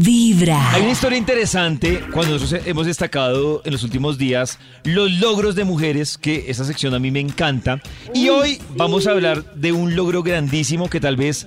Vibra. Hay una historia interesante cuando nosotros hemos destacado en los últimos días los logros de mujeres, que esa sección a mí me encanta. Y hoy vamos a hablar de un logro grandísimo que tal vez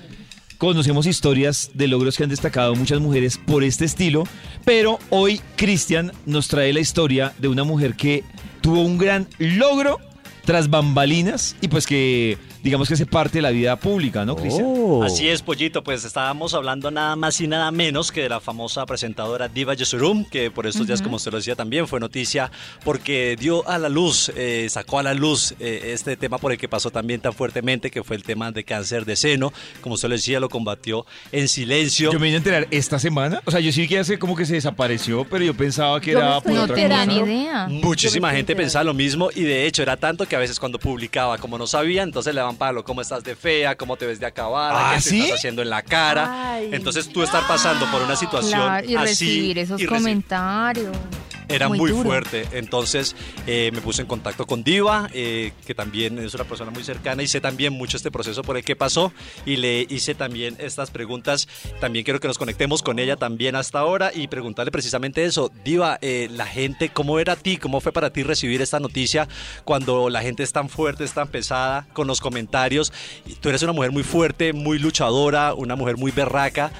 conocemos historias de logros que han destacado muchas mujeres por este estilo, pero hoy Cristian nos trae la historia de una mujer que tuvo un gran logro tras bambalinas y pues que digamos que hace parte de la vida pública, ¿no, Cristian? Oh. Así es, Pollito, pues estábamos hablando nada más y nada menos que de la famosa presentadora Diva Yesurum, que por estos días, como usted lo decía, también fue noticia porque dio a la luz, eh, sacó a la luz eh, este tema por el que pasó también tan fuertemente, que fue el tema de cáncer de seno. Como usted lo decía, lo combatió en silencio. Yo me vine a enterar esta semana, o sea, yo sí que hace como que se desapareció, pero yo pensaba que Yo era estoy por No otra te da cosa. ni idea. Muchísima gente pensaba lo mismo y de hecho era tanto que a veces cuando publicaba, como no sabía, entonces le daban palo, cómo estás de fea, cómo te ves de acabar, ¿Ah, qué te sí? estás haciendo en la cara. Ay. Entonces tú estar pasando por una situación Claro, y así recibir esos y comentarios. Era Muy muy, fuerte. Entonces eh, me puse en contacto con Diva, eh, que también es una persona muy cercana y sé también mucho este proceso por el que pasó y le hice también estas preguntas. También quiero que nos conectemos con ella también hasta ahora y preguntarle precisamente eso. Diva, eh, la gente, ¿cómo era a ti? ¿Cómo fue para ti recibir esta noticia cuando la gente es tan fuerte, es tan pesada con los comentarios? Tú eres una mujer muy fuerte, muy luchadora, una mujer muy berraca.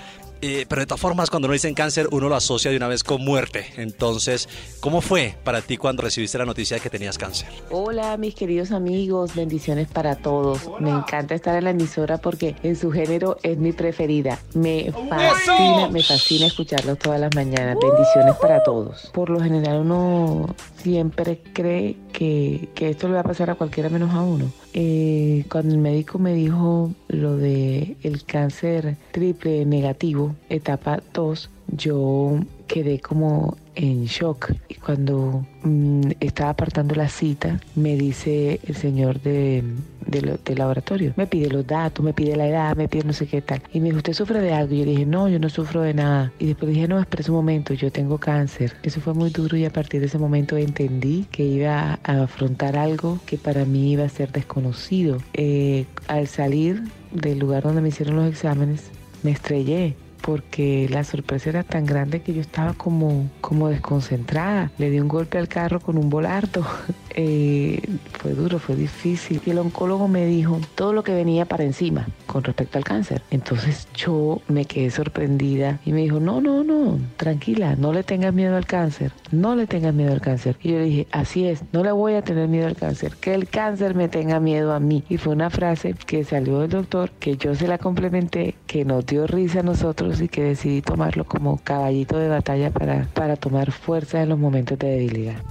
Eh, pero de todas formas, cuando uno dice en cáncer, uno lo asocia de una vez con muerte. Entonces, ¿cómo fue para ti cuando recibiste la noticia de que tenías cáncer? Hola mis queridos amigos, bendiciones para todos. Me encanta estar en la emisora porque en su género es mi preferida. Me fascina, me fascina escucharlos todas las mañanas. Bendiciones para todos. Por lo general uno siempre cree que, esto le va a pasar a cualquiera menos a uno. Eh, cuando el médico me dijo lo de el cáncer triple negativo, etapa 2, yo quedé como en shock. Y cuando mm, estaba apartando la cita, me dice el señor de, de lo- del laboratorio, me pide los datos, me pide la edad, me pide no sé qué tal. Y me dijo, ¿usted sufre de algo? Y yo dije, no, yo no sufro de nada. Y después dije, no, espera un momento, yo tengo cáncer. Eso fue muy duro y a partir de ese momento entendí que iba a afrontar algo que para mí iba a ser desconocido. Eh, al salir del lugar donde me hicieron los exámenes, me estrellé porque la sorpresa era tan grande que yo estaba como, como desconcentrada. Le di un golpe al carro con un volardo. Eh, fue duro, fue difícil. Y el oncólogo me dijo todo lo que venía para encima con respecto al cáncer. Entonces yo me quedé sorprendida y me dijo, no, no, no, tranquila, no le tengas miedo al cáncer, no le tengas miedo al cáncer. Y yo le dije, así es, no le voy a tener miedo al cáncer, que el cáncer me tenga miedo a mí. Y fue una frase que salió del doctor, que yo se la complementé, que nos dio risa a nosotros y que decidí tomarlo como caballito de batalla para, para tomar fuerza en los momentos de debilidad.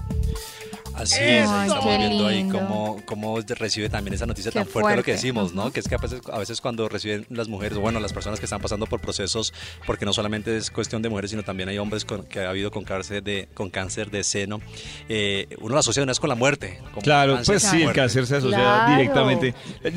Así es, Ay, estamos viendo ahí cómo, cómo recibe también esa noticia Qué tan fuerte, lo que fuerte. decimos, ¿no? Que es que a veces, a veces cuando reciben las mujeres, o bueno, las personas que están pasando por procesos, porque no solamente es cuestión de mujeres, sino también hay hombres con- que ha habido con cáncer de, con cáncer de seno, eh, uno lo asocia de una vez con la muerte. como Claro, cáncer, pues sí, el cáncer se asocia Claro. directamente.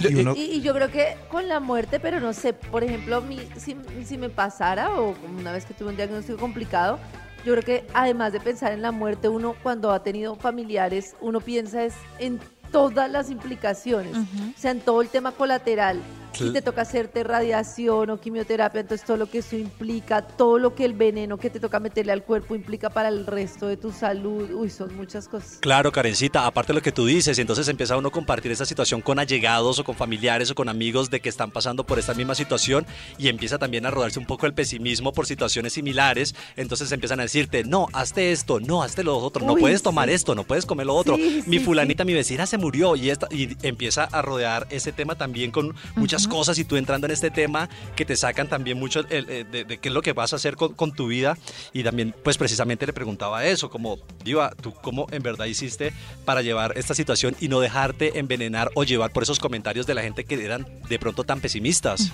Y uno- Y, y yo creo que con la muerte, pero no sé, por ejemplo, mi- si, si me pasara o una vez que tuve un diagnóstico complicado, yo creo que además de pensar en la muerte, uno cuando ha tenido familiares, uno piensa es en todas las implicaciones, o sea, en todo el tema colateral. Si te toca hacerte radiación o quimioterapia, entonces todo lo que eso implica, todo lo que el veneno que te toca meterle al cuerpo implica para el resto de tu salud, uy, son muchas cosas. Claro, Karencita, aparte de lo que tú dices, y entonces empieza uno a compartir esta situación con allegados o con familiares o con amigos de que están pasando por esta misma situación y empieza también a rodarse un poco el pesimismo por situaciones similares, entonces empiezan a decirte, no, hazte esto, no, hazte lo otro, no Uy, puedes tomar sí. esto, no puedes comer lo otro, Sí, mi sí, fulanita, mi vecina se murió y, esta, y empieza a rodear ese tema también con muchas cosas y tú entrando en este tema que te sacan también mucho el- el- de, de qué es lo que vas a hacer con, con tu vida y también pues precisamente le preguntaba eso, como Diva, ¿tú cómo en verdad hiciste para llevar esta situación y no dejarte envenenar o llevar por esos comentarios de la gente que eran de pronto tan pesimistas?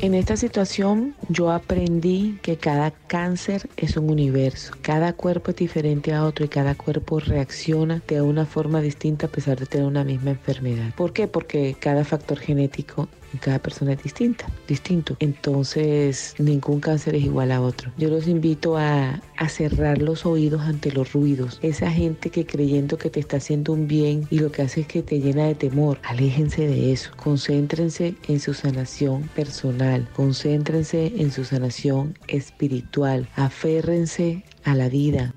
En esta situación yo aprendí que cada cáncer es un universo, cada cuerpo es diferente a otro y cada cuerpo reacciona de una forma distinta a pesar de tener una misma enfermedad. ¿Por qué? Porque cada factor genético cada persona es distinta, distinto. Entonces, ningún cáncer es igual a otro. Yo los invito a, a cerrar los oídos ante los ruidos. Esa gente que creyendo que te está haciendo un bien y lo que hace es que te llena de temor, aléjense de eso. Concéntrense en su sanación personal, concéntrense en su sanación espiritual, aférrense a la vida.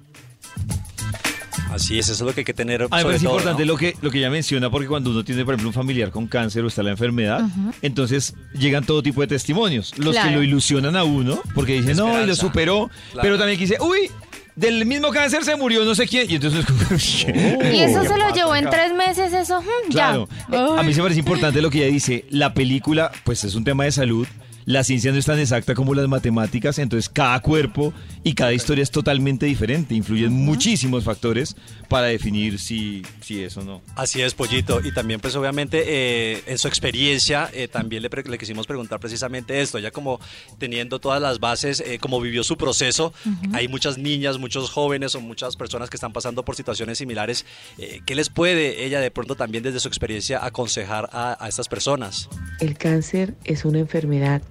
Así es, eso es lo que hay que tener. A mí me sobre parece todo, importante ¿no? lo que, lo que ella menciona, porque cuando uno tiene, por ejemplo, un familiar con cáncer o está la enfermedad, entonces llegan todo tipo de testimonios. Los que lo ilusionan a uno, porque dicen, no, y lo superó, Claro. pero también que dice, uy, del mismo cáncer se murió no sé quién. Y entonces, Y eso se lo llevó en tres meses, eso, mm, Claro. ya. A mí se me parece importante lo que ella dice. La película, pues es un tema de salud. La ciencia no es tan exacta como las matemáticas, entonces cada cuerpo y cada historia es totalmente diferente. Influyen muchísimos factores para definir si, si es o no. Así es, Pollito. Y también, pues obviamente, eh, en su experiencia, eh, también le, le quisimos preguntar precisamente esto. Ya como teniendo todas las bases, eh, como vivió su proceso, hay muchas niñas, muchos jóvenes o muchas personas que están pasando por situaciones similares. Eh, ¿Qué les puede ella de pronto también desde su experiencia aconsejar a, a estas personas? El cáncer es una enfermedad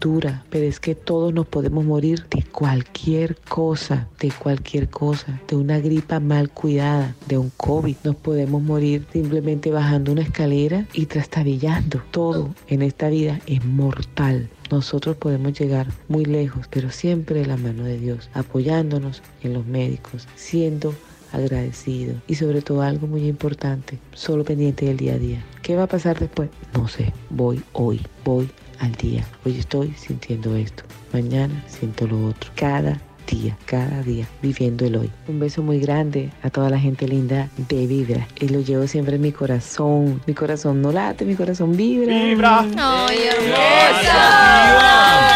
pero es que todos nos podemos morir de cualquier cosa, de cualquier cosa, de una gripa mal cuidada, de un COVID. Nos podemos morir simplemente bajando una escalera y trastabillando. Todo en esta vida es mortal. Nosotros podemos llegar muy lejos, pero siempre de la mano de Dios, apoyándonos en los médicos, siendo agradecido y sobre todo algo muy importante, solo pendiente del día a día. ¿Qué va a pasar después? No sé, voy hoy, voy al día. Hoy estoy sintiendo esto, mañana siento lo otro. Cada día, cada día, viviendo el hoy. Un beso muy grande a toda la gente linda de Vibra y lo llevo siempre en mi corazón. Mi corazón no late, mi corazón vibra. Vibra. Ay, ¡Viva!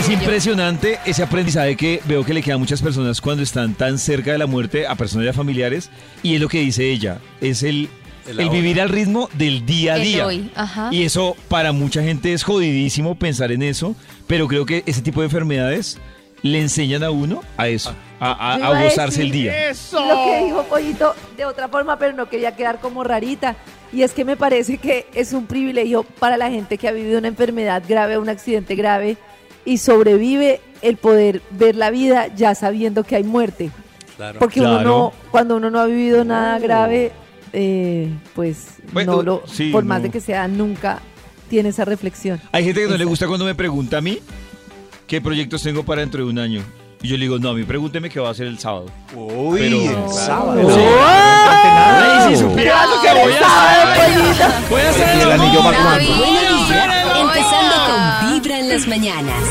Parece orgullo. impresionante ese aprendizaje que veo que le queda a muchas personas cuando están tan cerca de la muerte, a personas ya familiares, y es lo que dice ella, es el, El vivir al ritmo del día a día. Y eso para mucha gente es jodidísimo pensar en eso, pero creo que ese tipo de enfermedades le enseñan a uno a eso, a, a- a iba a gozarse el día. Lo que dijo Pollito de otra forma, pero no quería quedar como rarita. Y es que me parece que es un privilegio para la gente que ha vivido una enfermedad grave, un accidente grave y sobrevive el poder ver la vida ya sabiendo que hay muerte. Claro. Porque uno no, cuando uno no ha vivido nada grave, eh, pues Bueno, no lo, sí, por más no. de que sea, nunca tiene esa reflexión. Hay gente que no le gusta cuando me pregunta a mí qué proyectos tengo para dentro de un año. Y yo le digo, no, a mí pregúnteme qué va a hacer el sábado. Uy, Pero- el sábado. Sí. Ay, si supiera lo que voy a hacer. Voy a hacer el anillo las mañanas.